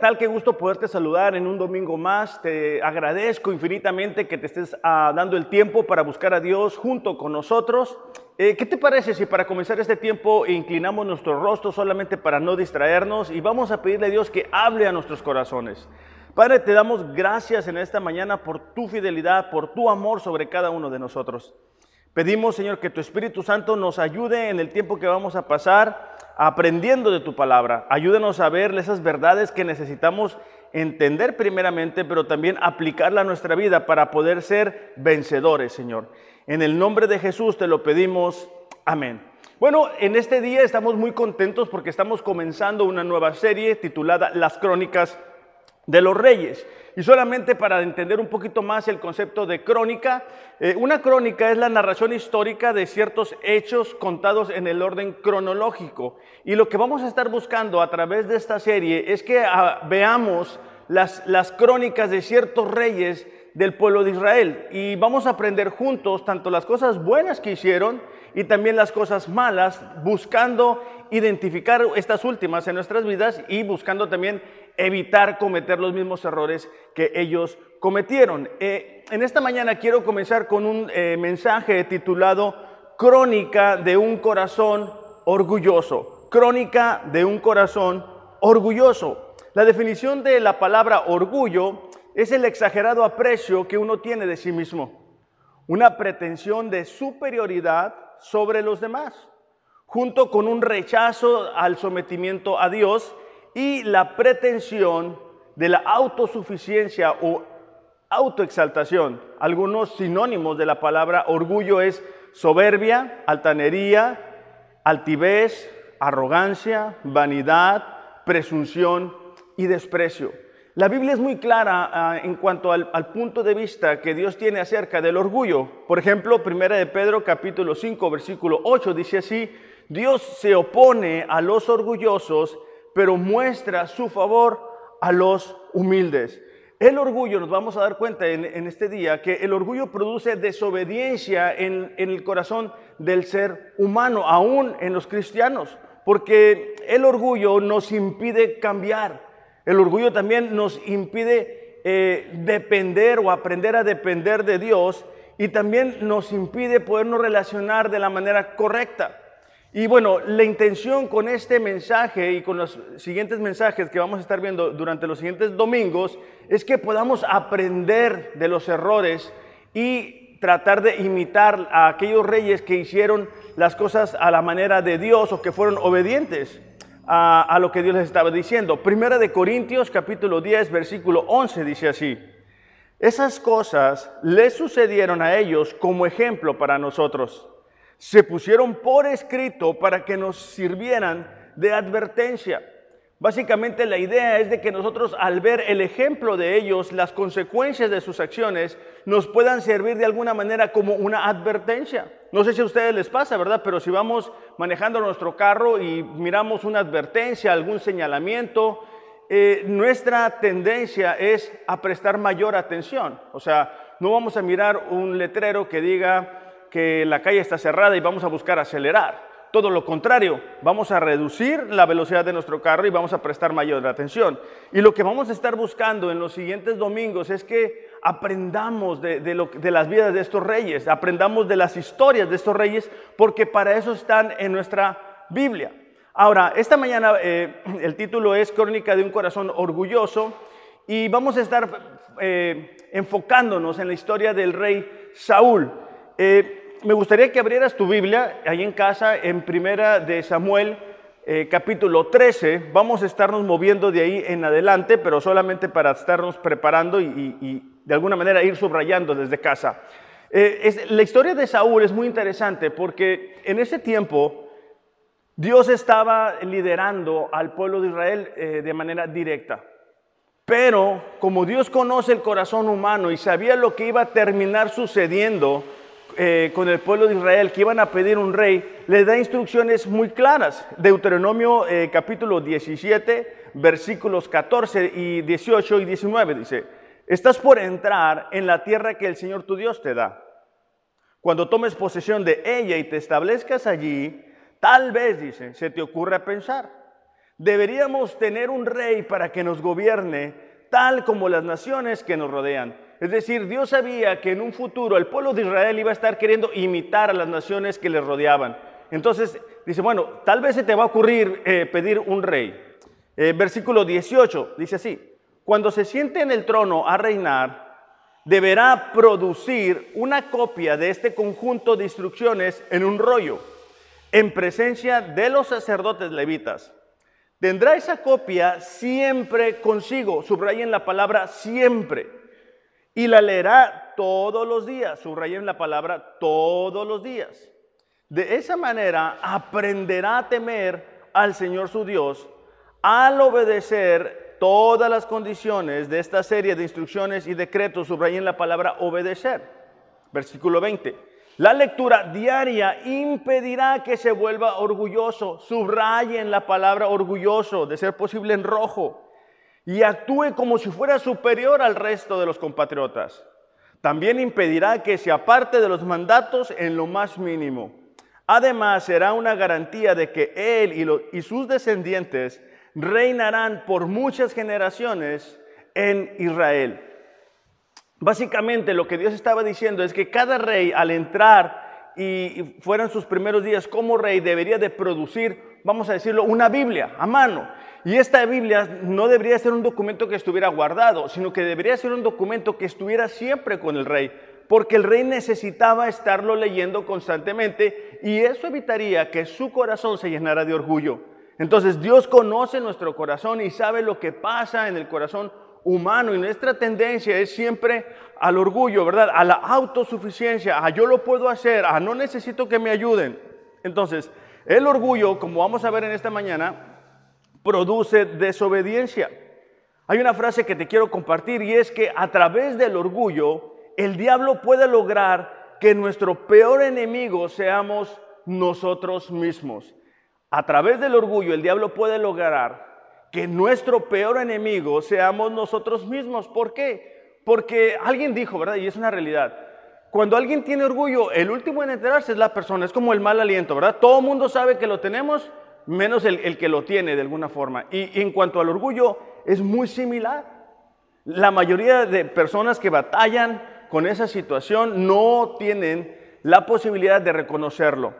Hola, ¿qué tal? Qué gusto poderte saludar en un domingo más. Te agradezco infinitamente que te estés ah, dando el tiempo para buscar a Dios junto con nosotros. Eh, ¿Qué te parece si para comenzar este tiempo inclinamos nuestro rostro solamente para no distraernos y vamos a pedirle a Dios que hable a nuestros corazones? Padre, te damos gracias en esta mañana por tu fidelidad, por tu amor sobre cada uno de nosotros. Pedimos, Señor, que tu Espíritu Santo nos ayude en el tiempo que vamos a pasar aprendiendo de tu palabra. Ayúdanos a ver esas verdades que necesitamos entender primeramente, pero también aplicarla a nuestra vida para poder ser vencedores, Señor. En el nombre de Jesús te lo pedimos. Amén. Bueno, en este día estamos muy contentos porque estamos comenzando una nueva serie titulada Las Crónicas de los Reyes. Y solamente para entender un poquito más el concepto de crónica, eh, una crónica es la narración histórica de ciertos hechos contados en el orden cronológico. Y lo que vamos a estar buscando a través de esta serie es que ah, veamos las, las crónicas de ciertos reyes del pueblo de Israel. Y vamos a aprender juntos tanto las cosas buenas que hicieron y también las cosas malas, buscando identificar estas últimas en nuestras vidas y buscando también evitar cometer los mismos errores que ellos cometieron. Eh, en esta mañana quiero comenzar con un eh, mensaje titulado Crónica de un corazón orgulloso. Crónica de un corazón orgulloso. La definición de la palabra orgullo es el exagerado aprecio que uno tiene de sí mismo, una pretensión de superioridad sobre los demás, junto con un rechazo al sometimiento a Dios y la pretensión de la autosuficiencia o autoexaltación. Algunos sinónimos de la palabra orgullo es soberbia, altanería, altivez, arrogancia, vanidad, presunción y desprecio. La Biblia es muy clara ah, en cuanto al, punto de vista que Dios tiene acerca del orgullo. Por ejemplo, Primera de Pedro capítulo 5 versículo 8 dice así, Dios se opone a los orgullosos pero muestra su favor a los humildes. El orgullo, nos vamos a dar cuenta en, este día, que el orgullo produce desobediencia en, el corazón del ser humano, aún en los cristianos, porque el orgullo nos impide cambiar. El orgullo también nos impide eh, depender o aprender a depender de Dios y también nos impide podernos relacionar de la manera correcta. Y bueno, la intención con este mensaje y con los siguientes mensajes que vamos a estar viendo durante los siguientes domingos es que podamos aprender de los errores y tratar de imitar a aquellos reyes que hicieron las cosas a la manera de Dios o que fueron obedientes a, lo que Dios les estaba diciendo. Primera de Corintios capítulo 10 versículo 11 dice así. Esas cosas les sucedieron a ellos como ejemplo para nosotros se pusieron por escrito para que nos sirvieran de advertencia. Básicamente la idea es de que nosotros al ver el ejemplo de ellos, las consecuencias de sus acciones, nos puedan servir de alguna manera como una advertencia. No sé si a ustedes les pasa, ¿verdad? Pero si vamos manejando nuestro carro y miramos una advertencia, algún señalamiento, eh, nuestra tendencia es a prestar mayor atención. O sea, no vamos a mirar un letrero que diga que la calle está cerrada y vamos a buscar acelerar. Todo lo contrario, vamos a reducir la velocidad de nuestro carro y vamos a prestar mayor atención. Y lo que vamos a estar buscando en los siguientes domingos es que aprendamos de, de, las vidas de estos reyes, aprendamos de las historias de estos reyes, porque para eso están en nuestra Biblia. Ahora, esta mañana eh, el título es Crónica de un corazón orgulloso y vamos a estar eh, enfocándonos en la historia del rey Saúl. Eh, me gustaría que abrieras tu Biblia ahí en casa, en Primera de Samuel, eh, capítulo 13. Vamos a estarnos moviendo de ahí en adelante, pero solamente para estarnos preparando y, de alguna manera ir subrayando desde casa. Eh, la historia de Saúl es muy interesante porque en ese tiempo Dios estaba liderando al pueblo de Israel eh, de manera directa. Pero como Dios conoce el corazón humano y sabía lo que iba a terminar sucediendo, eh, con el pueblo de Israel que iban a pedir un rey, les da instrucciones muy claras. Deuteronomio eh, capítulo 17, versículos 14 y 18 y 19 dice, estás por entrar en la tierra que el Señor tu Dios te da. Cuando tomes posesión de ella y te establezcas allí, tal vez, dice, se te ocurra pensar, Deberíamos tener un rey para que nos gobierne tal como las naciones que nos rodean. Es decir, Dios sabía que en un futuro el pueblo de Israel iba a estar queriendo imitar a las naciones que le rodeaban. Entonces dice, bueno, tal vez se te va a ocurrir eh, pedir un rey. Eh, versículo 18 dice así, cuando se siente en el trono a reinar, deberá producir una copia de este conjunto de instrucciones en un rollo, en presencia de los sacerdotes levitas. Tendrá esa copia siempre consigo, subrayen la palabra siempre, y la leerá todos los días, subrayen la palabra todos los días. De esa manera aprenderá a temer al Señor su Dios al obedecer todas las condiciones de esta serie de instrucciones y decretos, subrayen la palabra obedecer. Versículo 20. La lectura diaria impedirá que se vuelva orgulloso. Subrayen la palabra orgulloso, de ser posible en rojo, y actúe como si fuera superior al resto de los compatriotas. También impedirá que se aparte de los mandatos en lo más mínimo. Además, será una garantía de que él y, sus descendientes reinarán por muchas generaciones en Israel. Básicamente lo que Dios estaba diciendo es que cada rey al entrar y fueran sus primeros días como rey debería de producir, vamos a decirlo, una Biblia a mano. Y esta Biblia no debería ser un documento que estuviera guardado, sino que debería ser un documento que estuviera siempre con el rey, porque el rey necesitaba estarlo leyendo constantemente y eso evitaría que su corazón se llenara de orgullo. Entonces Dios conoce nuestro corazón y sabe lo que pasa en el corazón humano y nuestra tendencia es siempre al orgullo, ¿verdad? A la autosuficiencia, a yo lo puedo hacer, a no necesito que me ayuden. Entonces, el orgullo, como vamos a ver en esta mañana, produce desobediencia. Hay una frase que te quiero compartir y es que a través del orgullo el diablo puede lograr que nuestro peor enemigo seamos nosotros mismos. A través del orgullo el diablo puede lograr que nuestro peor enemigo seamos nosotros mismos. ¿Por qué? Porque alguien dijo, ¿verdad? Y es una realidad. Cuando alguien tiene orgullo, el último en enterarse es la persona, es como el mal aliento, ¿verdad? Todo el mundo sabe que lo tenemos, menos el, que lo tiene de alguna forma. y en cuanto al orgullo, es muy similar. La mayoría de personas que batallan con esa situación no tienen la posibilidad de reconocerlo.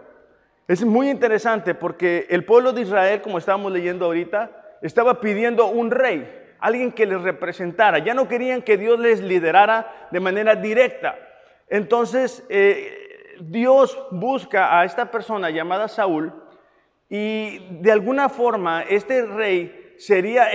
Es muy interesante porque el pueblo de Israel, como estábamos leyendo ahorita, estaba pidiendo un rey, alguien que les representara. Ya no querían que Dios les liderara de manera directa. Entonces, eh, Dios busca a esta persona llamada Saúl y de alguna forma este rey sería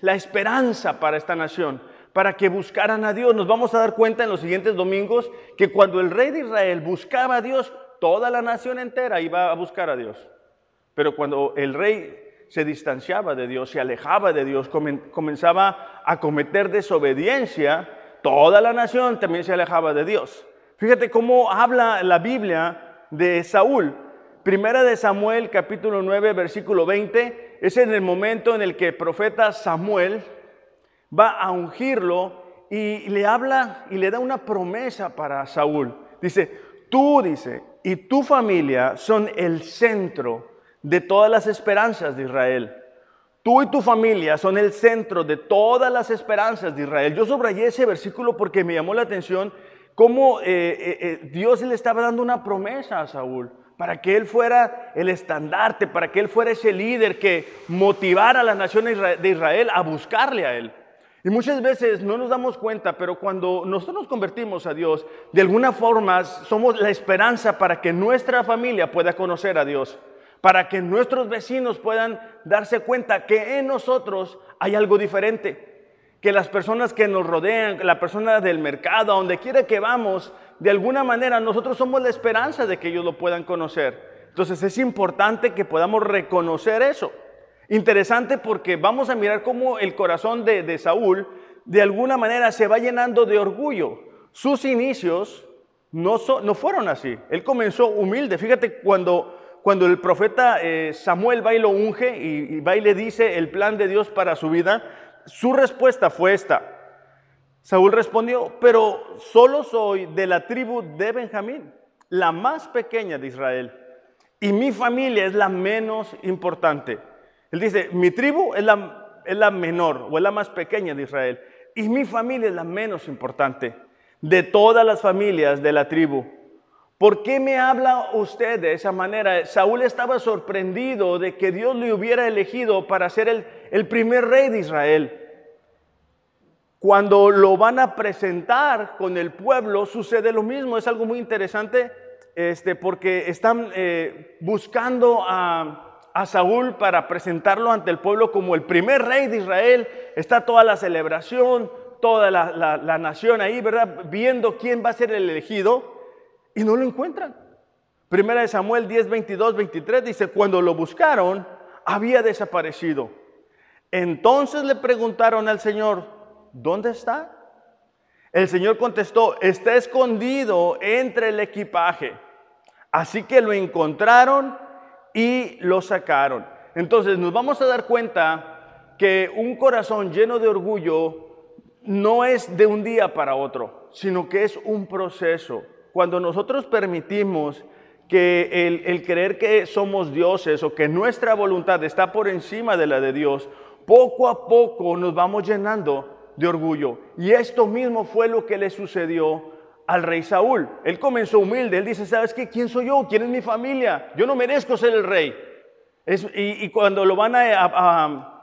la esperanza para esta nación, para que buscaran a Dios. Nos vamos a dar cuenta en los siguientes domingos que cuando el rey de Israel buscaba a Dios, toda la nación entera iba a buscar a Dios. Pero cuando el rey se distanciaba de Dios, se alejaba de Dios, comenzaba a cometer desobediencia, toda la nación también se alejaba de Dios. Fíjate cómo habla la Biblia de Saúl. Primera de Samuel, capítulo 9, versículo 20, es en el momento en el que el profeta Samuel va a ungirlo y le habla y le da una promesa para Saúl. Dice, tú, dice, y tu familia son el centro de todas las esperanzas de Israel. Tú y tu familia son el centro de todas las esperanzas de Israel. Yo subrayé ese versículo porque me llamó la atención cómo eh, eh, eh, Dios le estaba dando una promesa a Saúl para que él fuera el estandarte, para que él fuera ese líder que motivara a las naciones de Israel a buscarle a él. Y muchas veces no nos damos cuenta, pero cuando nosotros nos convertimos a Dios, de alguna forma somos la esperanza para que nuestra familia pueda conocer a Dios, para que nuestros vecinos puedan darse cuenta que en nosotros hay algo diferente, que las personas que nos rodean, la persona del mercado, a donde quiera que vamos, de alguna manera nosotros somos la esperanza de que ellos lo puedan conocer. Entonces es importante que podamos reconocer eso. Interesante porque vamos a mirar cómo el corazón de, Saúl de alguna manera se va llenando de orgullo. Sus inicios no, no fueron así. Él comenzó humilde. Fíjate cuando, cuando el profeta eh, Samuel va y lo unge y, y y le dice el plan de Dios para su vida, su respuesta fue esta. Saúl respondió, pero solo soy de la tribu de Benjamín, la más pequeña de Israel, y mi familia es la menos importante. Él dice, mi tribu es la, menor o es la más pequeña de Israel y mi familia es la menos importante de todas las familias de la tribu. ¿Por qué me habla usted de esa manera? Saúl estaba sorprendido de que Dios le hubiera elegido para ser el primer rey de Israel. Cuando lo van a presentar con el pueblo, sucede lo mismo. Es algo muy interesante este, porque están eh, buscando a, Saúl para presentarlo ante el pueblo como el primer rey de Israel. Está toda la celebración, toda la, la nación ahí, ¿verdad? Viendo quién va a ser el elegido y no lo encuentran. Primera de Samuel 10, 22, 23 dice, cuando lo buscaron, había desaparecido. Entonces le preguntaron al Señor, ¿dónde está? El Señor contestó, está escondido entre el equipaje. Así que lo encontraron y lo sacaron. Entonces nos vamos a dar cuenta que un corazón lleno de orgullo no es de un día para otro, sino que es un proceso. Cuando nosotros permitimos que el, el, creer que somos dioses o que nuestra voluntad está por encima de la de Dios, poco a poco nos vamos llenando de orgullo. Y esto mismo fue lo que le sucedió al rey Saúl. Él comenzó humilde, él dice, ¿sabes qué? ¿Quién soy yo? ¿Quién es mi familia? Yo no merezco ser el rey. y, cuando lo van a, a,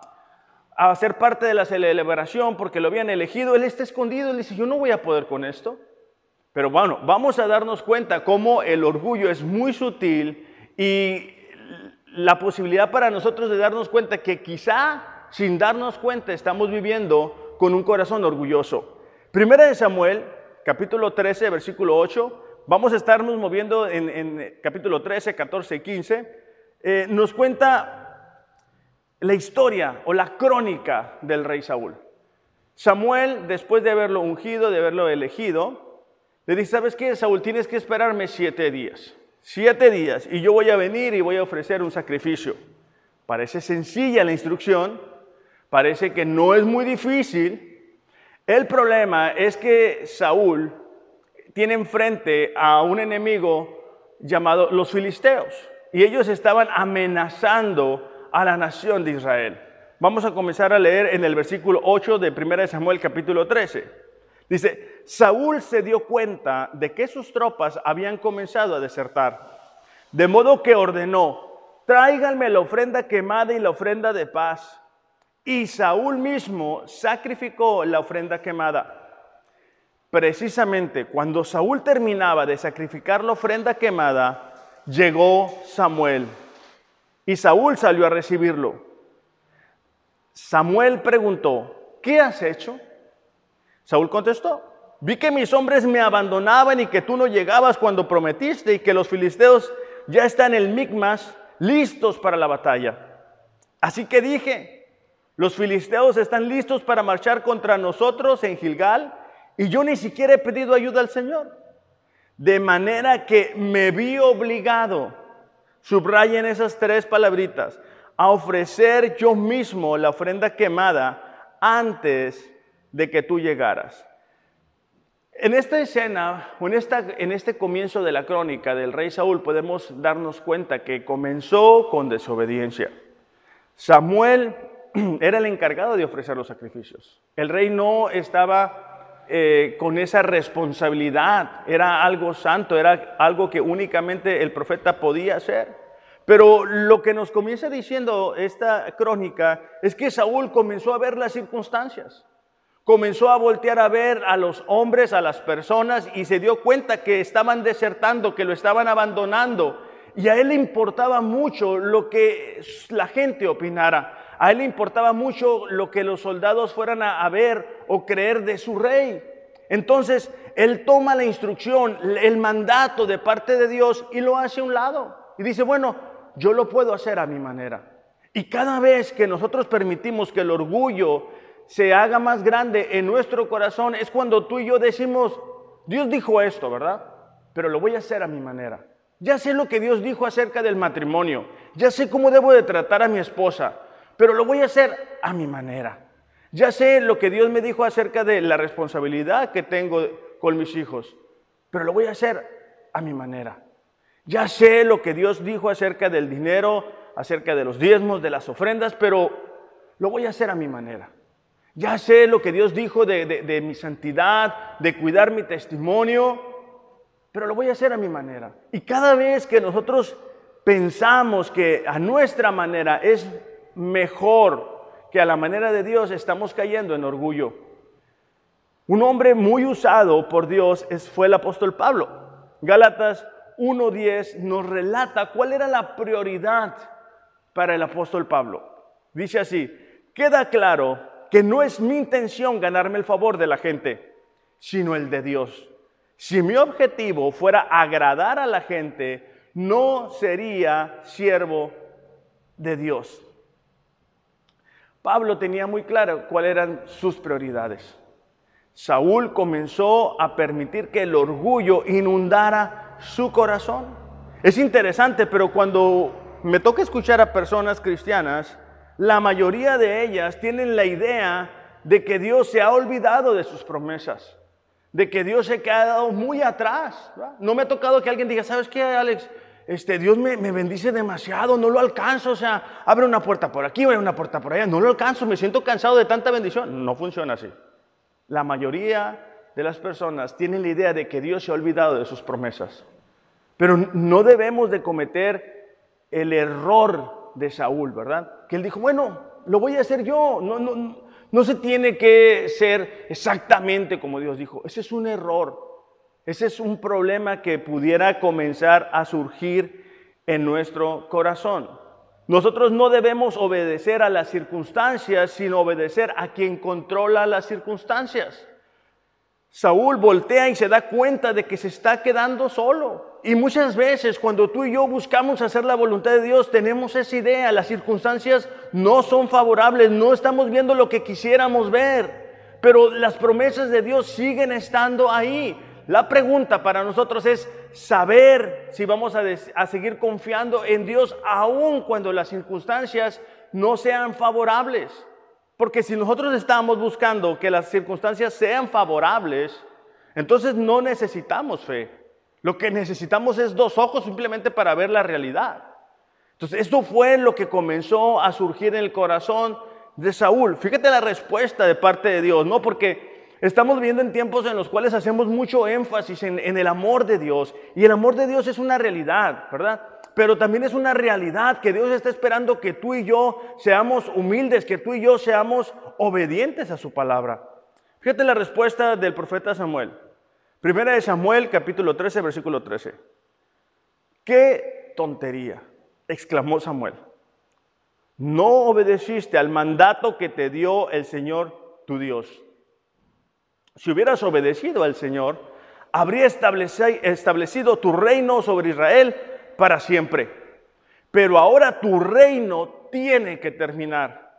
a, hacer parte de la celebración porque lo habían elegido, él está escondido, él dice, yo no voy a poder con esto. Pero bueno, vamos a darnos cuenta cómo el orgullo es muy sutil y la posibilidad para nosotros de darnos cuenta que quizá sin darnos cuenta estamos viviendo con un corazón orgulloso. Primera de Samuel, capítulo 13, versículo 8, vamos a estarnos moviendo en, capítulo 13, 14 y 15, eh, nos cuenta la historia o la crónica del rey Saúl. Samuel, después de haberlo ungido, de haberlo elegido, le dice, ¿sabes qué, Saúl? Tienes que esperarme siete días. Siete días y yo voy a venir y voy a ofrecer un sacrificio. Parece sencilla la instrucción, Parece que no es muy difícil. El problema es que Saúl tiene enfrente a un enemigo llamado los filisteos y ellos estaban amenazando a la nación de Israel. Vamos a comenzar a leer en el versículo 8 de 1 Samuel capítulo 13. Dice, Saúl se dio cuenta de que sus tropas habían comenzado a desertar, de modo que ordenó, tráiganme la ofrenda quemada y la ofrenda de paz. Y Saúl mismo sacrificó la ofrenda quemada. Precisamente cuando Saúl terminaba de sacrificar la ofrenda quemada, llegó Samuel. Y Saúl salió a recibirlo. Samuel preguntó, ¿qué has hecho? Saúl contestó, vi que mis hombres me abandonaban y que tú no llegabas cuando prometiste y que los filisteos ya están en el Micmas listos para la batalla. Así que dije, los filisteos están listos para marchar contra nosotros en Gilgal y yo ni siquiera he pedido ayuda al Señor. De manera que me vi obligado, subrayen esas tres palabritas, a ofrecer yo mismo la ofrenda quemada antes de que tú llegaras. En esta escena, en, esta, en este comienzo de la crónica del rey Saúl, podemos darnos cuenta que comenzó con desobediencia. Samuel era el encargado de ofrecer los sacrificios. El rey no estaba eh, con esa responsabilidad, era algo santo, era algo que únicamente el profeta podía hacer. Pero lo que nos comienza diciendo esta crónica es que Saúl comenzó a ver las circunstancias, comenzó a voltear a ver a los hombres, a las personas y se dio cuenta que estaban desertando, que lo estaban abandonando. Y a él le importaba mucho lo que la gente opinara. A él le importaba mucho lo que los soldados fueran a, ver o creer de su rey. Entonces, él toma la instrucción, el mandato de parte de Dios y lo hace a un lado. Y dice, bueno, yo lo puedo hacer a mi manera. Y cada vez que nosotros permitimos que el orgullo se haga más grande en nuestro corazón, es cuando tú y yo decimos, Dios dijo esto, ¿verdad? Pero lo voy a hacer a mi manera. Ya sé lo que Dios dijo acerca del matrimonio. Ya sé cómo debo de tratar a mi esposa pero lo voy a hacer a mi manera. Ya sé lo que Dios me dijo acerca de la responsabilidad que tengo con mis hijos, pero lo voy a hacer a mi manera. Ya sé lo que Dios dijo acerca del dinero, acerca de los diezmos, de las ofrendas, pero lo voy a hacer a mi manera. Ya sé lo que Dios dijo de, de mi santidad, de cuidar mi testimonio, pero lo voy a hacer a mi manera. Y cada vez que nosotros pensamos que a nuestra manera es mejor que a la manera de Dios, estamos cayendo en orgullo. Un hombre muy usado por Dios fue el apóstol Pablo. Gálatas 1.10 nos relata cuál era la prioridad para el apóstol Pablo. Dice así, queda claro que no es mi intención ganarme el favor de la gente, sino el de Dios. Si mi objetivo fuera agradar a la gente, no sería siervo de Dios. Pablo tenía muy claro cuáles eran sus prioridades. Saúl comenzó a permitir que el orgullo inundara su corazón. Es interesante, pero cuando me toca escuchar a personas cristianas, la mayoría de ellas tienen la idea de que Dios se ha olvidado de sus promesas, de que Dios se ha quedado muy atrás. No me ha tocado que alguien diga, ¿sabes qué, Alex? Este, Dios me, me, bendice demasiado, no lo alcanzo, o sea, abre una puerta por aquí, abre una puerta por allá, no lo alcanzo, me siento cansado de tanta bendición. No funciona así. La mayoría de las personas tienen la idea de que Dios se ha olvidado de sus promesas, pero no debemos de cometer el error de Saúl, ¿verdad? Que él dijo, bueno, lo voy a hacer yo, no, no, no se tiene que ser exactamente como Dios dijo, ese es un error. Ese es un problema que pudiera comenzar a surgir en nuestro corazón. Nosotros no debemos obedecer a las circunstancias, sino obedecer a quien controla las circunstancias. Saúl voltea y se da cuenta de que se está quedando solo. Y muchas veces cuando tú y yo buscamos hacer la voluntad de Dios, tenemos esa idea, las circunstancias no son favorables, no estamos viendo lo que quisiéramos ver, pero las promesas de Dios siguen estando ahí. La pregunta para nosotros es saber si vamos a, seguir confiando en Dios aun cuando las circunstancias no sean favorables. Porque si nosotros estamos buscando que las circunstancias sean favorables, entonces no necesitamos fe. Lo que necesitamos es dos ojos simplemente para ver la realidad. Entonces, esto fue lo que comenzó a surgir en el corazón de Saúl. Fíjate la respuesta de parte de Dios, ¿no? Porque Estamos viviendo en tiempos en los cuales hacemos mucho énfasis en, el amor de Dios. Y el amor de Dios es una realidad, ¿verdad? Pero también es una realidad que Dios está esperando que tú y yo seamos humildes, que tú y yo seamos obedientes a su palabra. Fíjate la respuesta del profeta Samuel. Primera de Samuel, capítulo 13, versículo 13. ¡Qué tontería! exclamó Samuel. No obedeciste al mandato que te dio el Señor tu Dios. Si hubieras obedecido al Señor, habría establecido tu reino sobre Israel para siempre. Pero ahora tu reino tiene que terminar.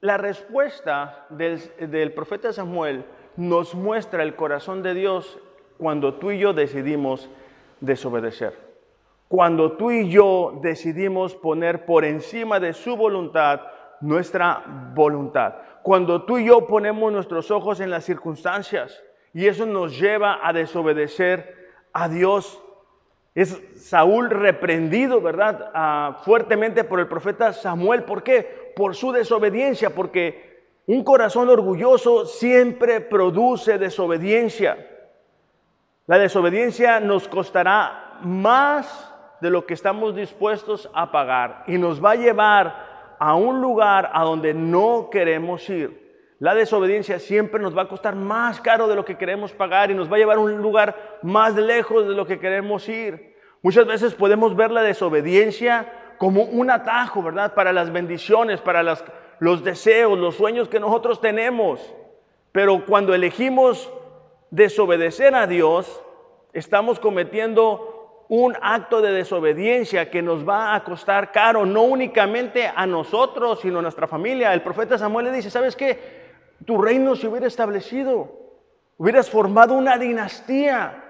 La respuesta del, profeta Samuel nos muestra el corazón de Dios cuando tú y yo decidimos desobedecer. Cuando tú y yo decidimos poner por encima de su voluntad nuestra voluntad cuando tú y yo ponemos nuestros ojos en las circunstancias y eso nos lleva a desobedecer a Dios. Es Saúl reprendido, ¿verdad? Ah, fuertemente por el profeta Samuel. ¿Por qué? Por su desobediencia, porque un corazón orgulloso siempre produce desobediencia. La desobediencia nos costará más de lo que estamos dispuestos a pagar y nos va a llevar a un lugar a donde no queremos ir. La desobediencia siempre nos va a costar más caro de lo que queremos pagar y nos va a llevar a un lugar más lejos de lo que queremos ir. Muchas veces podemos ver la desobediencia como un atajo, ¿verdad? Para las bendiciones, para los deseos, los sueños que nosotros tenemos. Pero cuando elegimos desobedecer a Dios, estamos cometiendo un acto de desobediencia que nos va a costar caro, no únicamente a nosotros, sino a nuestra familia. El profeta Samuel le dice, ¿sabes qué? Tu reino se hubiera establecido, hubieras formado una dinastía.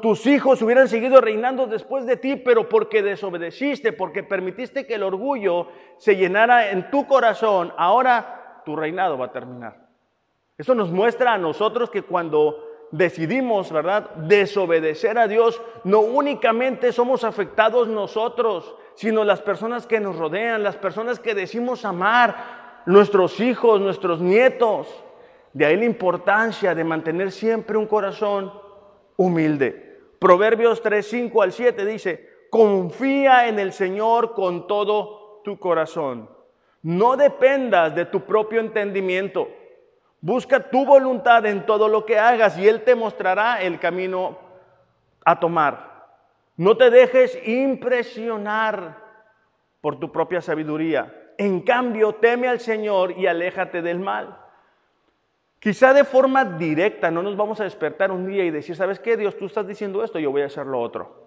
tus hijos hubieran seguido reinando después de ti, pero porque desobedeciste, porque permitiste que el orgullo se llenara en tu corazón, ahora tu reinado va a terminar. Eso nos muestra a nosotros que cuando decidimos, ¿verdad?, desobedecer a Dios, no únicamente somos afectados nosotros, sino las personas que nos rodean, las personas que decimos amar, nuestros hijos, nuestros nietos. De ahí la importancia de mantener siempre un corazón humilde. Proverbios 3, 5 al 7 dice, confía en el Señor con todo tu corazón. No dependas de tu propio entendimiento. Busca tu voluntad en todo lo que hagas y Él te mostrará el camino a tomar. No te dejes impresionar por tu propia sabiduría. En cambio, teme al Señor y aléjate del mal. Quizá de forma directa no nos vamos a despertar un día y decir, ¿sabes qué? Dios, tú estás diciendo esto, yo voy a hacer lo otro.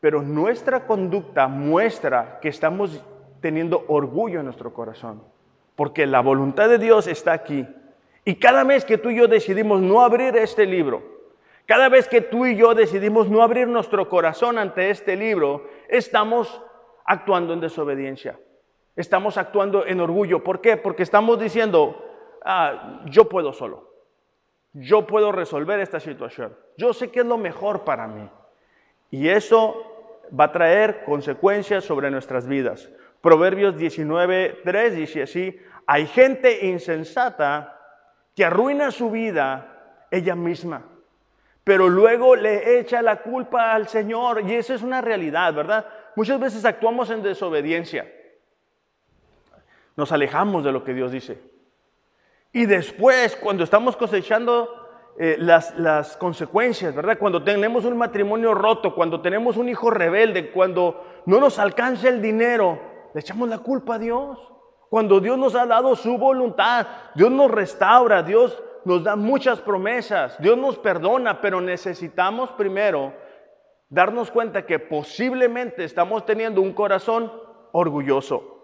Pero nuestra conducta muestra que estamos teniendo orgullo en nuestro corazón, porque la voluntad de Dios está aquí. Y cada vez que tú y yo decidimos no abrir este libro, cada vez que tú y yo decidimos no abrir nuestro corazón ante este libro, estamos actuando en desobediencia. Estamos actuando en orgullo. ¿Por qué? Porque estamos diciendo, ah, yo puedo solo. Yo puedo resolver esta situación. Yo sé que es lo mejor para mí. Y eso va a traer consecuencias sobre nuestras vidas. Proverbios 19, 3 dice así, hay gente insensata que arruina su vida ella misma pero luego le echa la culpa al Señor. Y eso es una realidad, ¿verdad? Muchas veces actuamos en desobediencia. Nos alejamos de lo que Dios dice. Y después, cuando estamos cosechando eh, las, las consecuencias, ¿verdad? Cuando tenemos un matrimonio roto, cuando tenemos un hijo rebelde, cuando no nos alcanza el dinero, le echamos la culpa a Dios. Cuando Dios nos ha dado su voluntad, Dios nos restaura, Dios nos da muchas promesas, Dios nos perdona, pero necesitamos primero darnos cuenta que posiblemente estamos teniendo un corazón orgulloso.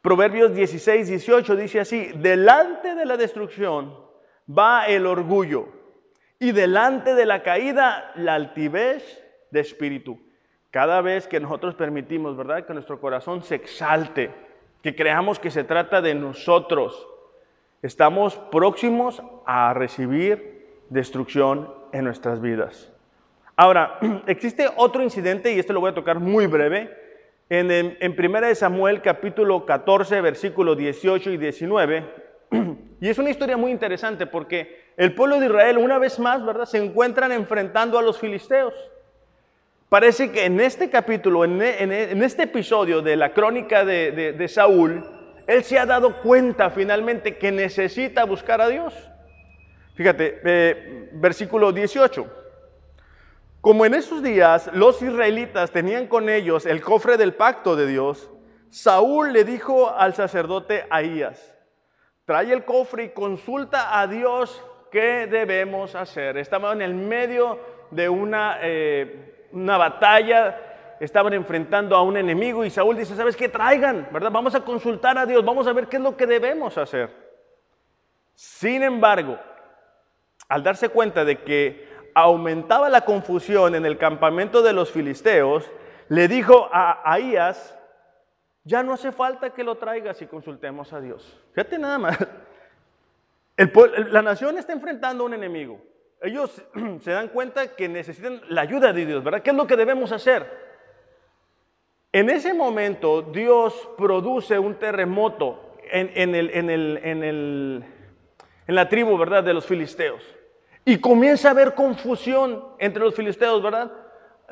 Proverbios 16, 18 dice así, delante de la destrucción va el orgullo y delante de la caída la altivez de espíritu. Cada vez que nosotros permitimos, ¿verdad? Que nuestro corazón se exalte, que creamos que se trata de nosotros, Estamos próximos a recibir destrucción en nuestras vidas. Ahora, existe otro incidente, y este lo voy a tocar muy breve, en, en, 1 Samuel capítulo 14, versículo 18 y 19. Y es una historia muy interesante porque el pueblo de Israel, una vez más, ¿verdad?, se encuentran enfrentando a los filisteos. Parece que en este capítulo, en, este episodio de la crónica de, de Saúl, él se ha dado cuenta finalmente que necesita buscar a Dios. Fíjate, eh, versículo 18. Como en esos días los israelitas tenían con ellos el cofre del pacto de Dios, Saúl le dijo al sacerdote Ahías, trae el cofre y consulta a Dios qué debemos hacer. Estaba en el medio de una, eh, una batalla estaban enfrentando a un enemigo y Saúl dice, ¿sabes qué? Traigan, ¿verdad? Vamos a consultar a Dios, vamos a ver qué es lo que debemos hacer. Sin embargo, al darse cuenta de que aumentaba la confusión en el campamento de los filisteos, le dijo a Ahías, ya no hace falta que lo traigas y consultemos a Dios. Fíjate nada más. la nación está enfrentando a un enemigo. Ellos se dan cuenta que necesitan la ayuda de Dios, ¿verdad? ¿Qué es lo que debemos hacer? En ese momento Dios produce un terremoto en, la tribu, ¿verdad?, de los filisteos. Y comienza a haber confusión entre los filisteos, ¿verdad?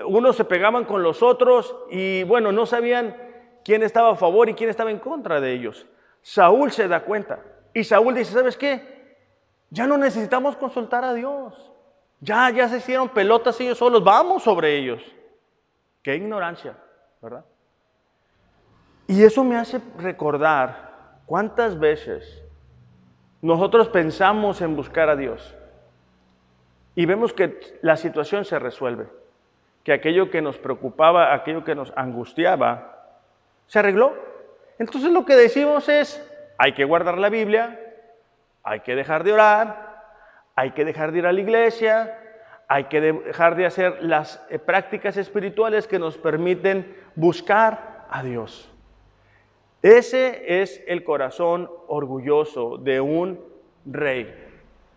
Unos se pegaban con los otros y bueno, no sabían quién estaba a favor y quién estaba en contra de ellos. Saúl se da cuenta y Saúl dice, ¿sabes qué? Ya no necesitamos consultar a Dios. Ya, ya se hicieron pelotas ellos solos, vamos sobre ellos. Qué ignorancia. ¿verdad? Y eso me hace recordar cuántas veces nosotros pensamos en buscar a Dios y vemos que la situación se resuelve, que aquello que nos preocupaba, aquello que nos angustiaba, se arregló. Entonces lo que decimos es, hay que guardar la Biblia, hay que dejar de orar, hay que dejar de ir a la iglesia, hay que dejar de hacer las eh, prácticas espirituales que nos permiten buscar a Dios. Ese es el corazón orgulloso de un rey.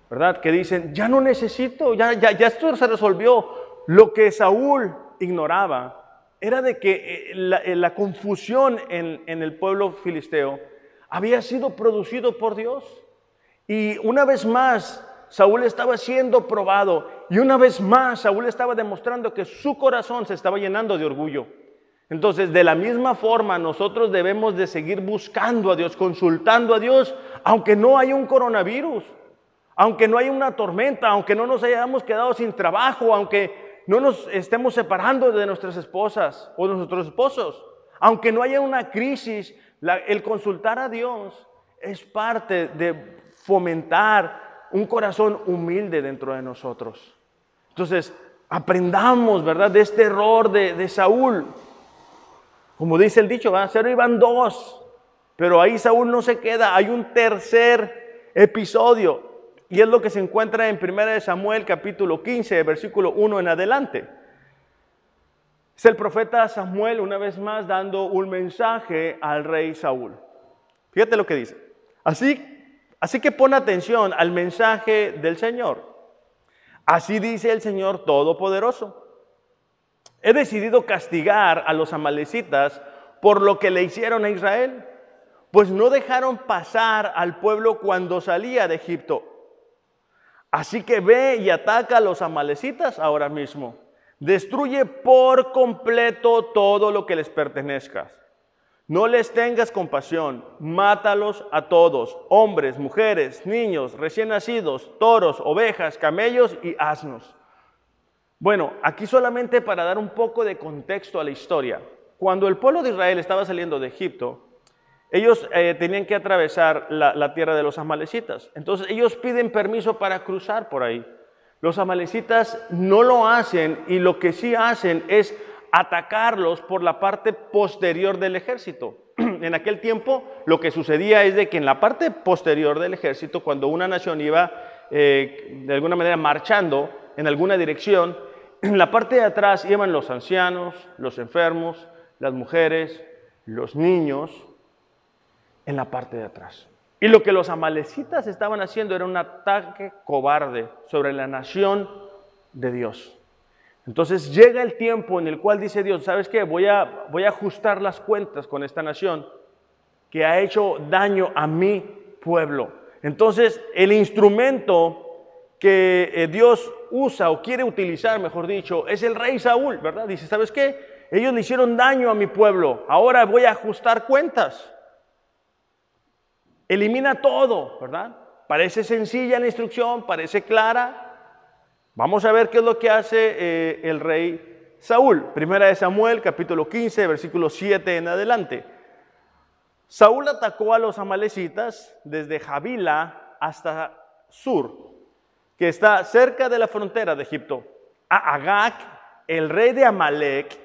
¿verdad? Que dicen, ya no necesito, ya, ya, esto se resolvió. Lo que Saúl ignoraba era de que eh, eh, la, confusión en, en el pueblo filisteo había sido producido por Dios. Y una vez más, Saúl estaba siendo probado y una vez más Saúl estaba demostrando que su corazón se estaba llenando de orgullo. Entonces, de la misma forma, nosotros debemos de seguir buscando a Dios, consultando a Dios, aunque no haya un coronavirus, aunque no haya una tormenta, aunque no nos hayamos quedado sin trabajo, aunque no nos estemos separando de nuestras esposas o de nuestros esposos. Aunque no haya una crisis, el consultar a Dios es parte de fomentar un corazón humilde dentro de nosotros. Entonces, aprendamos, ¿verdad?, de este error de, Saúl. Como dice el dicho, ¿verdad? Cero iban dos, pero ahí Saúl no se queda, hay un tercer episodio. Y es lo que se encuentra en 1 Samuel capítulo 15, versículo 1 en adelante. Es el profeta Samuel una vez más dando un mensaje al rey Saúl. Fíjate lo que dice. Así, así que pon atención al mensaje del Señor. Así dice el Señor Todopoderoso. He decidido castigar a los amalecitas por lo que le hicieron a Israel, pues no dejaron pasar al pueblo cuando salía de Egipto Así que ve y ataca a los amalecitas ahora mismo. Destruye por completo todo lo que les pertenezca. No les tengas compasión, mátalos a todos, hombres, mujeres, niños, recién nacidos, toros, ovejas, camellos y asnos. Bueno, aquí solamente para dar un poco de contexto a la historia. Cuando el pueblo de Israel estaba saliendo de Egipto, ellos eh, tenían que atravesar la, tierra de los amalecitas. Entonces ellos piden permiso para cruzar por ahí. Los amalecitas no lo hacen y lo que sí hacen es atacarlos por la parte posterior del ejército. en aquel tiempo lo que sucedía es de que en la parte posterior del ejército, cuando una nación iba eh, de alguna manera marchando en alguna dirección, en la parte de atrás iban los ancianos, los enfermos, las mujeres, los niños, en la parte de atrás. Y lo que los amalecitas estaban haciendo era un ataque cobarde sobre la nación de Dios. Entonces llega el tiempo en el cual dice Dios, ¿sabes qué? Voy a, voy a ajustar las cuentas con esta nación que ha hecho daño a mi pueblo. Entonces el instrumento que eh, Dios usa o quiere utilizar, mejor dicho, es el rey Saúl, ¿verdad? Dice, ¿sabes qué? Ellos le hicieron daño a mi pueblo, ahora voy a ajustar cuentas. Elimina todo, ¿verdad? Parece sencilla la instrucción, parece clara. Vamos a ver qué es lo que hace eh, el rey Saúl. Primera de Samuel, capítulo 15, versículo 7 en adelante. Saúl atacó a los amalecitas desde Javila hasta Sur, que está cerca de la frontera de Egipto. A Agag, el rey de Amalek,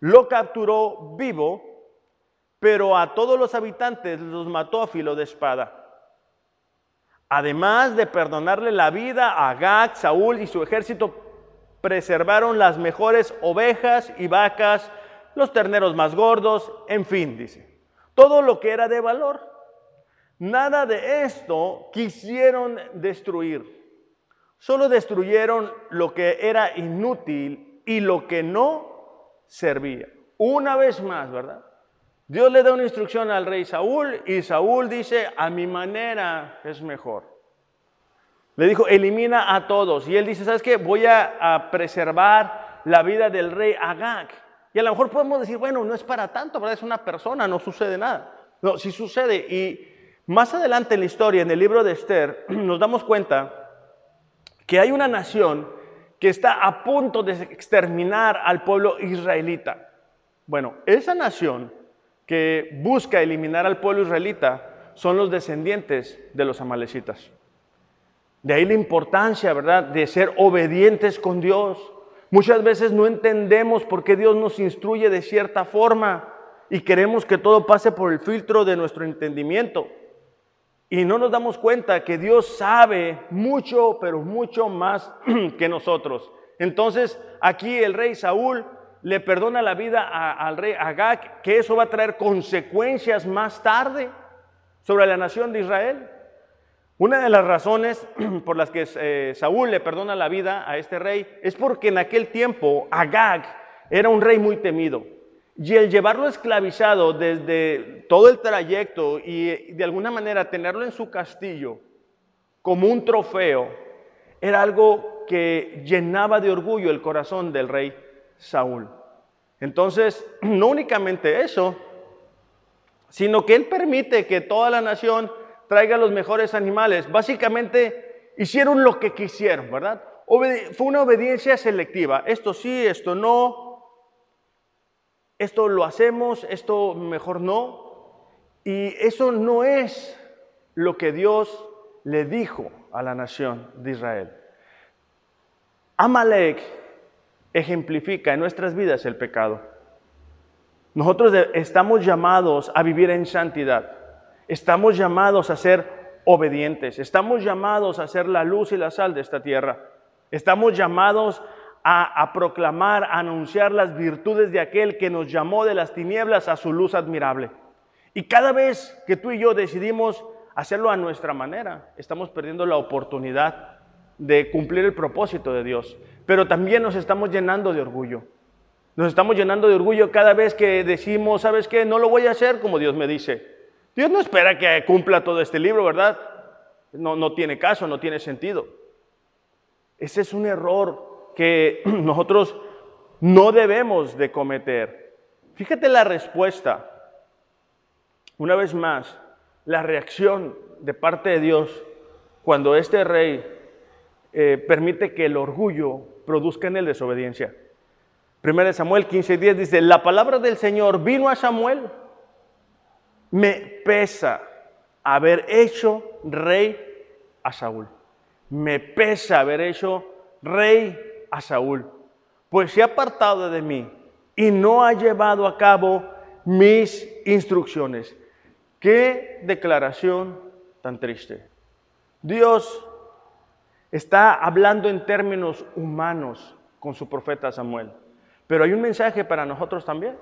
lo capturó vivo pero a todos los habitantes los mató a filo de espada. Además de perdonarle la vida a Agag, Saúl y su ejército, preservaron las mejores ovejas y vacas, los terneros más gordos, en fin, dice, todo lo que era de valor. Nada de esto quisieron destruir. Solo destruyeron lo que era inútil y lo que no servía. Una vez más, ¿verdad? Dios le da una instrucción al rey Saúl y Saúl dice, a mi manera es mejor. Le dijo, elimina a todos. Y él dice, ¿sabes qué? Voy a, preservar la vida del rey Agag. Y a lo mejor podemos decir, bueno, no es para tanto, ¿verdad? Es una persona, no sucede nada. No, sí sucede. Y más adelante en la historia, en el libro de Esther, nos damos cuenta que hay una nación que está a punto de exterminar al pueblo israelita. Bueno, esa nación que busca eliminar al pueblo israelita son los descendientes de los amalecitas. De ahí la importancia, ¿verdad?, de ser obedientes con Dios. Muchas veces no entendemos por qué Dios nos instruye de cierta forma y queremos que todo pase por el filtro de nuestro entendimiento. Y no nos damos cuenta que Dios sabe mucho, pero mucho más que nosotros. Entonces, aquí el rey Saúl le perdona la vida al rey Agag, que eso va a traer consecuencias más tarde sobre la nación de Israel. Una de las razones por las que eh, Saúl le perdona la vida a este rey es porque en aquel tiempo Agag era un rey muy temido. Y el llevarlo esclavizado desde todo el trayecto y de alguna manera tenerlo en su castillo como un trofeo era algo que llenaba de orgullo el corazón del rey Saúl. Entonces, no únicamente eso, sino que él permite que toda la nación traiga los mejores animales. Básicamente hicieron lo que quisieron, ¿verdad? fue una obediencia selectiva. Esto sí, esto no. Esto lo hacemos, esto mejor no. Y eso no es lo que Dios le dijo a la nación de Israel. Amalek ejemplifica en nuestras vidas el pecado. Nosotros estamos llamados a vivir en santidad. Estamos llamados a ser obedientes. Estamos llamados a ser la luz y la sal de esta tierra. Estamos llamados a, proclamar, a anunciar las virtudes de aquel que nos llamó de las tinieblas a su luz admirable. Y cada vez que tú y yo decidimos hacerlo a nuestra manera, estamos perdiendo la oportunidad de cumplir el propósito de Dios. Pero también nos estamos llenando de orgullo. Nos estamos llenando de orgullo cada vez que decimos, ¿sabes qué? No lo voy a hacer como Dios me dice. Dios no espera que cumpla todo este libro, ¿verdad? No, no tiene caso, no tiene sentido. Ese es un error que nosotros no debemos de cometer. Fíjate la respuesta. Una vez más, la reacción de parte de Dios cuando este rey eh, permite que el orgullo produzca en él desobediencia. Primero Samuel 15:10 dice, la palabra del Señor vino a Samuel, me pesa haber hecho rey a Saúl. Me pesa haber hecho rey a Saúl, pues se ha apartado de mí y no ha llevado a cabo mis instrucciones. Qué declaración tan triste. Dios está hablando en términos humanos con su profeta Samuel, pero hay un mensaje para nosotros también.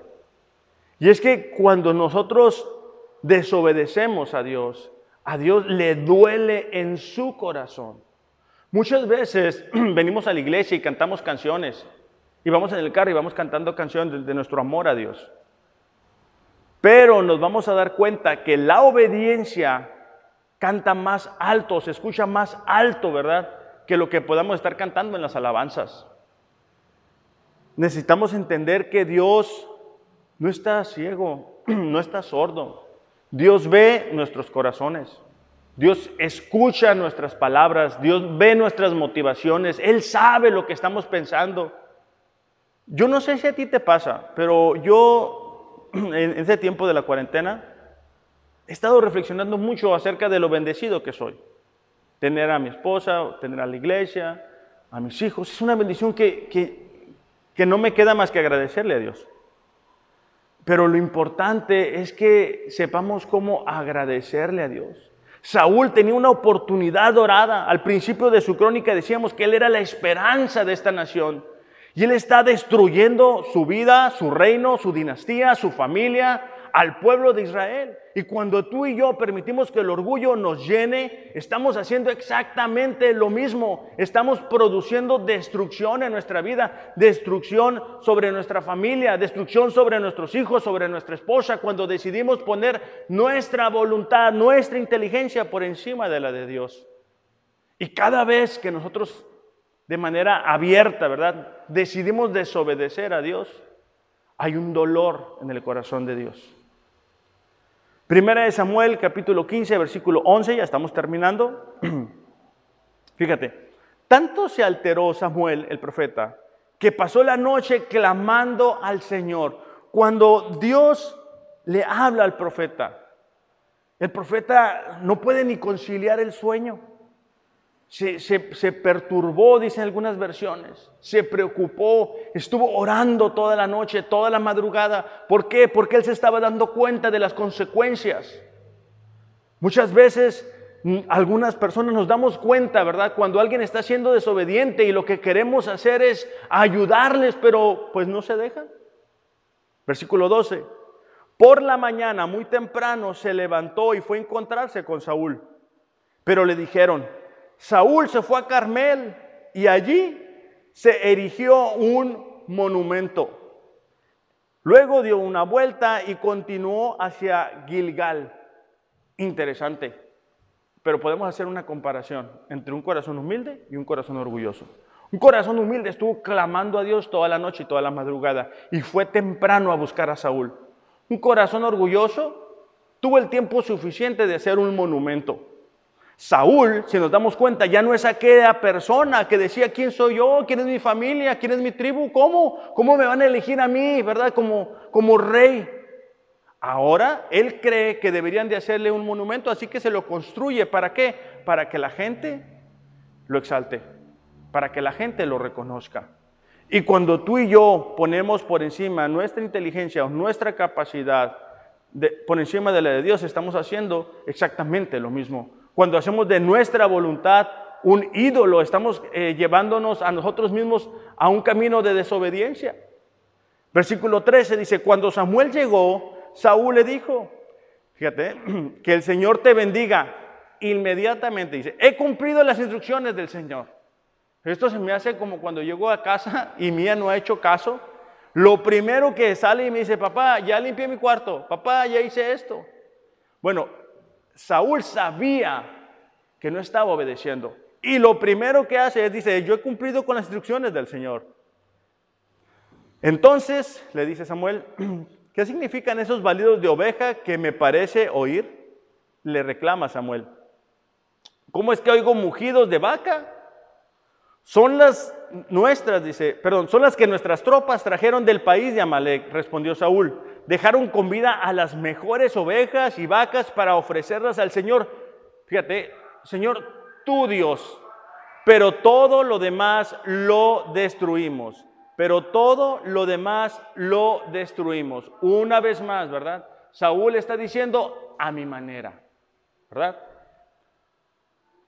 Y es que cuando nosotros desobedecemos a Dios, a Dios le duele en su corazón. Muchas veces venimos a la iglesia y cantamos canciones, y vamos en el carro y vamos cantando canciones de, nuestro amor a Dios. Pero nos vamos a dar cuenta que la obediencia canta más alto, se escucha más alto, ¿verdad? Que lo que podamos estar cantando en las alabanzas. Necesitamos entender que Dios no está ciego, no está sordo. Dios ve nuestros corazones. Dios escucha nuestras palabras, Dios ve nuestras motivaciones, Él sabe lo que estamos pensando. Yo no sé si a ti te pasa, pero yo en ese tiempo de la cuarentena, he estado reflexionando mucho acerca de lo bendecido que soy. Tener a mi esposa, tener a la iglesia, a mis hijos, es una bendición que, que, que no me queda más que agradecerle a Dios. Pero lo importante es que sepamos cómo agradecerle a Dios. Saúl tenía una oportunidad dorada. Al principio de su crónica decíamos que él era la esperanza de esta nación. Y él está destruyendo su vida, su reino, su dinastía, su familia, al pueblo de Israel. Y cuando tú y yo permitimos que el orgullo nos llene, estamos haciendo exactamente lo mismo. Estamos produciendo destrucción en nuestra vida, destrucción sobre nuestra familia, destrucción sobre nuestros hijos, sobre nuestra esposa, cuando decidimos poner nuestra voluntad, nuestra inteligencia por encima de la de Dios. Y cada vez que nosotros de manera abierta, ¿verdad? Decidimos desobedecer a Dios, hay un dolor en el corazón de Dios. Primera de Samuel, capítulo 15, versículo 11, ya estamos terminando. Fíjate, tanto se alteró Samuel, el profeta, que pasó la noche clamando al Señor. Cuando Dios le habla al profeta, el profeta no puede ni conciliar el sueño se, perturbó, dicen algunas versiones, se preocupó, estuvo orando toda la noche, toda la madrugada. ¿Por qué? Porque él se estaba dando cuenta de las consecuencias. Muchas veces mm, algunas personas nos damos cuenta, ¿verdad? Cuando alguien está siendo desobediente y lo que queremos hacer es ayudarles, pero pues no se dejan. Versículo 12. Por la mañana, muy temprano, se levantó y fue a encontrarse con Saúl. Pero le dijeron, Saúl se fue a Carmel y allí se erigió un monumento. Luego dio una vuelta y continuó hacia Gilgal. Interesante. Pero podemos hacer una comparación entre un corazón humilde y un corazón orgulloso. Un corazón humilde estuvo clamando a Dios toda la noche y toda la madrugada y fue temprano a buscar a Saúl. Un corazón orgulloso tuvo el tiempo suficiente de hacer un monumento. Saúl, si nos damos cuenta, ya no es aquella persona que decía quién soy yo, quién es mi familia, quién es mi tribu, cómo, cómo me van a elegir a mí, ¿verdad? Como, como rey. Ahora él cree que deberían de hacerle un monumento, así que se lo construye. ¿Para qué? Para que la gente lo exalte, para que la gente lo reconozca. Y cuando tú y yo ponemos por encima nuestra inteligencia o nuestra capacidad, por encima de la de Dios, estamos haciendo exactamente lo mismo cuando hacemos de nuestra voluntad un ídolo, estamos eh, llevándonos a nosotros mismos a un camino de desobediencia. Versículo 13 dice, cuando Samuel llegó, Saúl le dijo, fíjate, que el Señor te bendiga. Inmediatamente dice, he cumplido las instrucciones del Señor. Esto se me hace como cuando llego a casa y Mía no ha hecho caso. Lo primero que sale y me dice, papá, ya limpié mi cuarto, papá, ya hice esto. Bueno, Saúl sabía que no estaba obedeciendo. Y lo primero que hace es, dice, yo he cumplido con las instrucciones del Señor. Entonces, le dice Samuel, ¿qué significan esos balidos de oveja que me parece oír? Le reclama Samuel. ¿Cómo es que oigo mugidos de vaca? Son las nuestras, dice, perdón, son las que nuestras tropas trajeron del país de Amalek, respondió Saúl dejaron con vida a las mejores ovejas y vacas para ofrecerlas al Señor. Fíjate, Señor, tú Dios, pero todo lo demás lo destruimos. Pero todo lo demás lo destruimos. Una vez más, ¿verdad? Saúl está diciendo a mi manera, ¿verdad?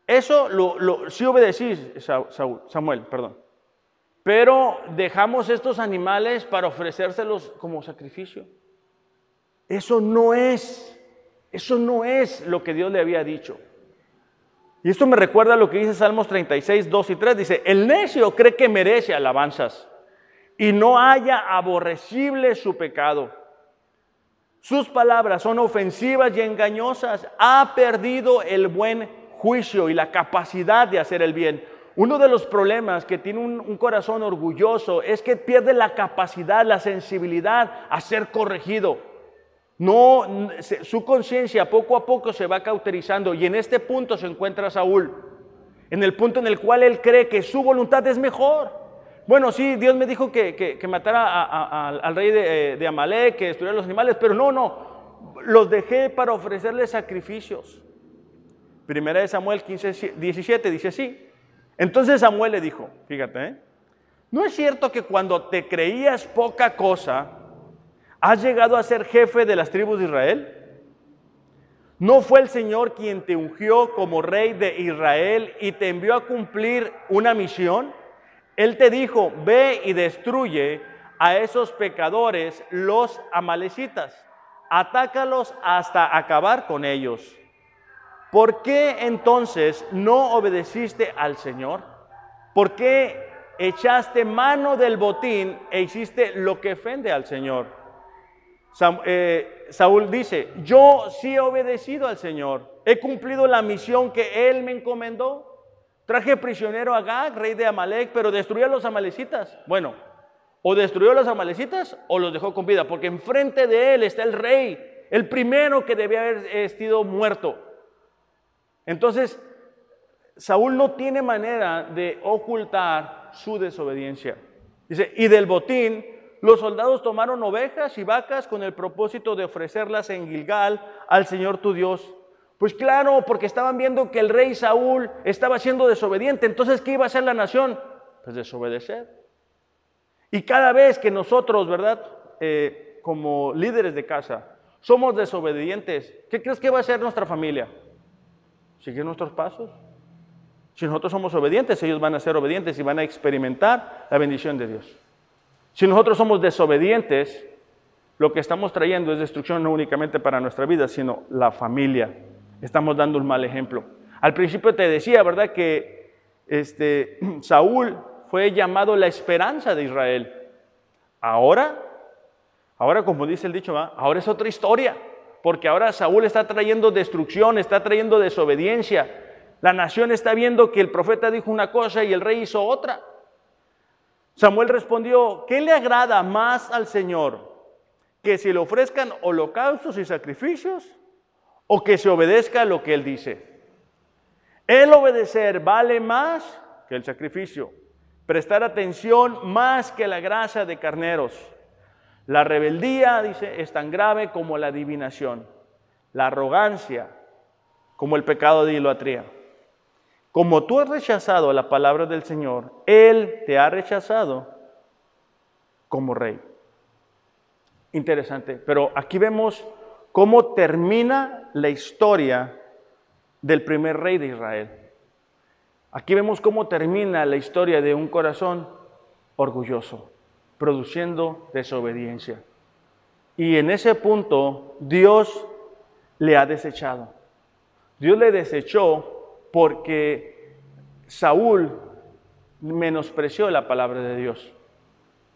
Eso lo, lo sí obedecís, Samuel, perdón. Pero dejamos estos animales para ofrecérselos como sacrificio. Eso no es, eso no es lo que Dios le había dicho. Y esto me recuerda a lo que dice Salmos 36, 2 y 3. Dice, el necio cree que merece alabanzas y no haya aborrecible su pecado. Sus palabras son ofensivas y engañosas. Ha perdido el buen juicio y la capacidad de hacer el bien. Uno de los problemas que tiene un, un, corazón orgulloso es que pierde la capacidad, la sensibilidad a ser corregido. No, su conciencia poco a poco se va cauterizando y en este punto se encuentra Saúl, en el punto en el cual él cree que su voluntad es mejor. Bueno, sí, Dios me dijo que, matara al rey de, de Amalek, que destruyera los animales, pero no, no, los dejé para ofrecerles sacrificios. Primera de Samuel 15, 17 dice así. Entonces Samuel le dijo, fíjate, ¿eh? ¿no es cierto que cuando te creías poca cosa, ¿Has llegado a ser jefe de las tribus de Israel? ¿No fue el Señor quien te ungió como rey de Israel y te envió a cumplir una misión? Él te dijo, ve y destruye a esos pecadores, los amalecitas. Atácalos hasta acabar con ellos. ¿Por qué entonces no obedeciste al Señor? ¿Por qué echaste mano del botín e hiciste lo que ofende al Señor? Eh, Saúl dice, yo sí he obedecido al Señor, he cumplido la misión que Él me encomendó. Traje prisionero a Gag, rey de Amalek, pero destruyó a los amalecitas. Bueno, o destruyó a los amalecitas o los dejó con vida, porque enfrente de Él está el rey, el primero que debía haber sido muerto. Entonces, Saúl no tiene manera de ocultar su desobediencia. Dice, y del botín los soldados tomaron ovejas y vacas con el propósito de ofrecerlas en Gilgal al Señor tu Dios. Pues claro, porque estaban viendo que el rey Saúl estaba siendo desobediente. Entonces, ¿qué iba a hacer la nación? Pues desobedecer. Y cada vez que nosotros, ¿verdad? Eh, como líderes de casa, somos desobedientes, ¿qué crees que va a hacer nuestra familia? ¿Seguir nuestros pasos? Si nosotros somos obedientes, ellos van a ser obedientes y van a experimentar la bendición de Dios. Si nosotros somos desobedientes, lo que estamos trayendo es destrucción no únicamente para nuestra vida, sino la familia. Estamos dando un mal ejemplo. Al principio te decía, ¿verdad? Que este, Saúl fue llamado la esperanza de Israel. Ahora, ahora como dice el dicho, ahora es otra historia, porque ahora Saúl está trayendo destrucción, está trayendo desobediencia. La nación está viendo que el profeta dijo una cosa y el rey hizo otra. Samuel respondió, ¿qué le agrada más al Señor? ¿Que se le ofrezcan holocaustos y sacrificios o que se obedezca lo que Él dice? El obedecer vale más que el sacrificio, prestar atención más que la grasa de carneros. La rebeldía, dice, es tan grave como la adivinación, la arrogancia como el pecado de idolatría. Como tú has rechazado la palabra del Señor, Él te ha rechazado como rey. Interesante, pero aquí vemos cómo termina la historia del primer rey de Israel. Aquí vemos cómo termina la historia de un corazón orgulloso, produciendo desobediencia. Y en ese punto Dios le ha desechado. Dios le desechó porque Saúl menospreció la palabra de Dios.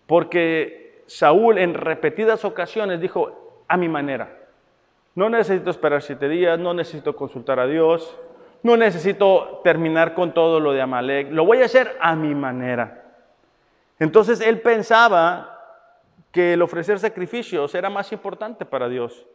Porque Saúl en repetidas ocasiones dijo, a mi manera. No necesito esperar siete días, no necesito consultar a Dios, no necesito terminar con todo lo de Amalek, lo voy a hacer a mi manera. Entonces él pensaba que el ofrecer sacrificios era más importante para Dios.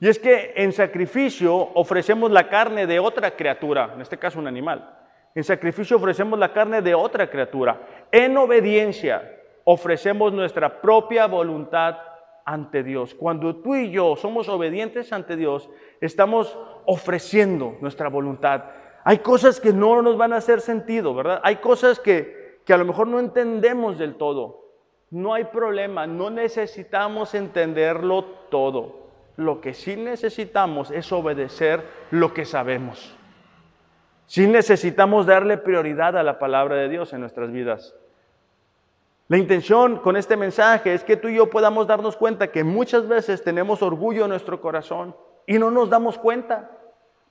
Y es que en sacrificio ofrecemos la carne de otra criatura, en este caso un animal. En sacrificio ofrecemos la carne de otra criatura. En obediencia ofrecemos nuestra propia voluntad ante Dios. Cuando tú y yo somos obedientes ante Dios, estamos ofreciendo nuestra voluntad. Hay cosas que no nos van a hacer sentido, ¿verdad? Hay cosas que, que a lo mejor no entendemos del todo. No hay problema, no necesitamos entenderlo todo. Lo que sí necesitamos es obedecer lo que sabemos. Sí necesitamos darle prioridad a la palabra de Dios en nuestras vidas. La intención con este mensaje es que tú y yo podamos darnos cuenta que muchas veces tenemos orgullo en nuestro corazón y no nos damos cuenta,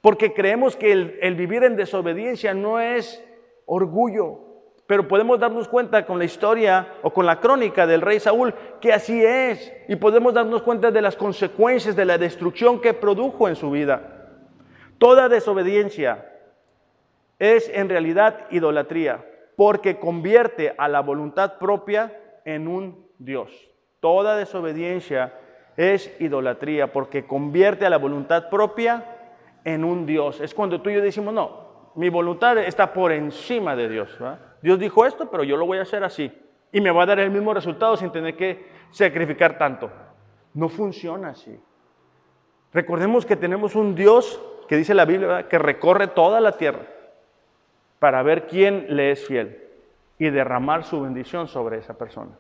porque creemos que el, el vivir en desobediencia no es orgullo, pero podemos darnos cuenta con la historia o con la crónica del rey Saúl que así es. Y podemos darnos cuenta de las consecuencias de la destrucción que produjo en su vida. Toda desobediencia es en realidad idolatría, porque convierte a la voluntad propia en un Dios. Toda desobediencia es idolatría, porque convierte a la voluntad propia en un Dios. Es cuando tú y yo decimos, no, mi voluntad está por encima de Dios. ¿verdad? Dios dijo esto, pero yo lo voy a hacer así. Y me va a dar el mismo resultado sin tener que sacrificar tanto. No funciona así. Recordemos que tenemos un Dios que dice la Biblia que recorre toda la tierra para ver quién le es fiel y derramar su bendición sobre esa persona.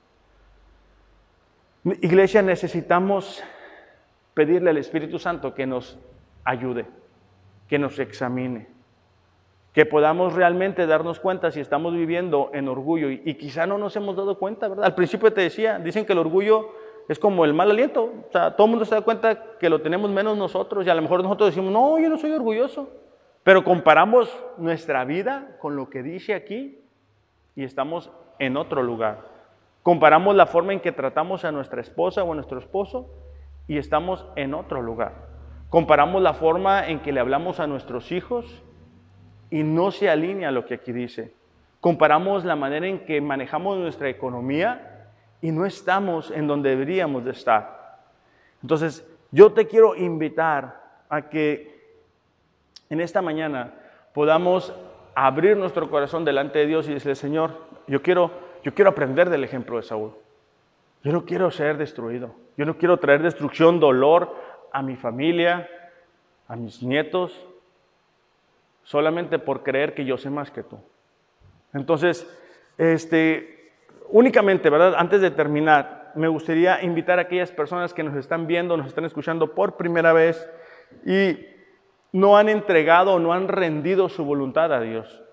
Iglesia, necesitamos pedirle al Espíritu Santo que nos ayude, que nos examine, que podamos realmente darnos cuenta si estamos viviendo en orgullo y, quizá no nos hemos dado cuenta, ¿verdad? Al principio te decía, dicen que el orgullo es como el mal aliento, o sea, todo el mundo se da cuenta que lo tenemos menos nosotros y a lo mejor nosotros decimos, no, yo no soy orgulloso, pero comparamos nuestra vida con lo que dice aquí y estamos en otro lugar. Comparamos la forma en que tratamos a nuestra esposa o a nuestro esposo y estamos en otro lugar. Comparamos la forma en que le hablamos a nuestros hijos y no se alinea a lo que aquí dice. Comparamos la manera en que manejamos nuestra economía y no estamos en donde deberíamos de estar. Entonces, yo te quiero invitar a que en esta mañana podamos abrir nuestro corazón delante de Dios y decirle, Señor, yo quiero, yo quiero aprender del ejemplo de Saúl. Yo no quiero ser destruido. Yo no quiero traer destrucción, dolor a mi familia, a mis nietos, solamente por creer que yo sé más que tú. Entonces, este, únicamente, ¿verdad? Antes de terminar, me gustaría invitar a aquellas personas que nos están viendo, nos están escuchando por primera vez y no han entregado o no han rendido su voluntad a Dios.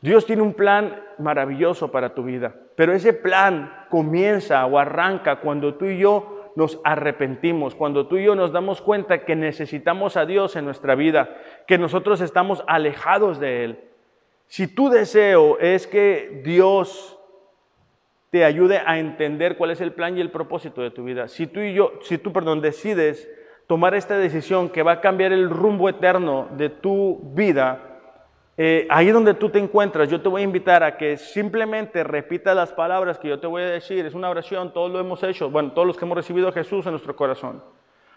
Dios tiene un plan maravilloso para tu vida, pero ese plan comienza o arranca cuando tú y yo nos arrepentimos, cuando tú y yo nos damos cuenta que necesitamos a Dios en nuestra vida, que nosotros estamos alejados de Él. Si tu deseo es que Dios te ayude a entender cuál es el plan y el propósito de tu vida, si tú y yo, si tú, perdón, decides tomar esta decisión que va a cambiar el rumbo eterno de tu vida, eh, ahí donde tú te encuentras, yo te voy a invitar a que simplemente repita las palabras que yo te voy a decir. Es una oración, todos lo hemos hecho, bueno, todos los que hemos recibido a Jesús en nuestro corazón.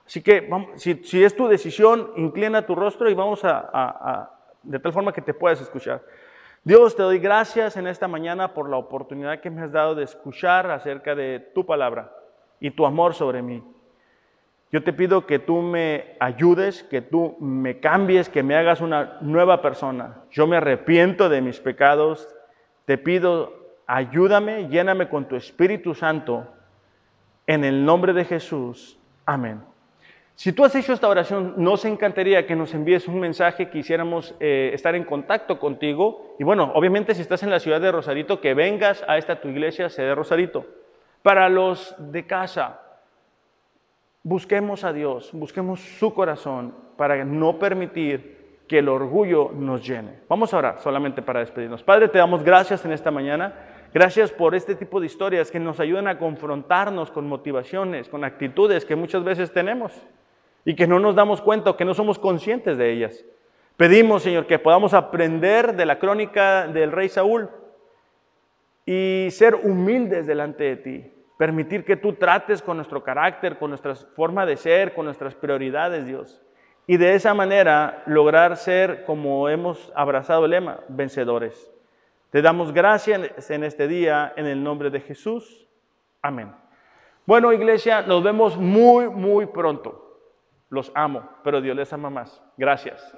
Así que si, es tu decisión, inclina tu rostro y vamos a, de tal forma que te puedas escuchar. Dios, te doy gracias en esta mañana por la oportunidad que me has dado de escuchar acerca de tu palabra y tu amor sobre mí. Yo te pido que tú me ayudes, que tú me cambies, que me hagas una nueva persona. Yo me arrepiento de mis pecados. Te pido, ayúdame, lléname con tu Espíritu Santo. En el nombre de Jesús. Amén. Si tú has hecho esta oración, nos encantaría que nos envíes un mensaje, quisiéramos eh, estar en contacto contigo. Y bueno, obviamente si estás en la ciudad de Rosarito, que vengas a esta tu iglesia, sede Rosarito. Para los de casa, Busquemos a Dios, busquemos su corazón para no permitir que el orgullo nos llene. Vamos a orar solamente para despedirnos. Padre, te damos gracias en esta mañana. Gracias por este tipo de historias que nos ayudan a confrontarnos con motivaciones, con actitudes que muchas veces tenemos y que no nos damos cuenta que no somos conscientes de ellas. Pedimos, Señor, que podamos aprender de la crónica del rey Saúl y ser humildes delante de ti, Permitir que tú trates con nuestro carácter, con nuestra forma de ser, con nuestras prioridades, Dios. Y de esa manera lograr ser, como hemos abrazado el lema, vencedores. Te damos gracias en este día en el nombre de Jesús. Amén. Bueno, iglesia, nos vemos muy, muy pronto. Los amo, pero Dios les ama más. Gracias.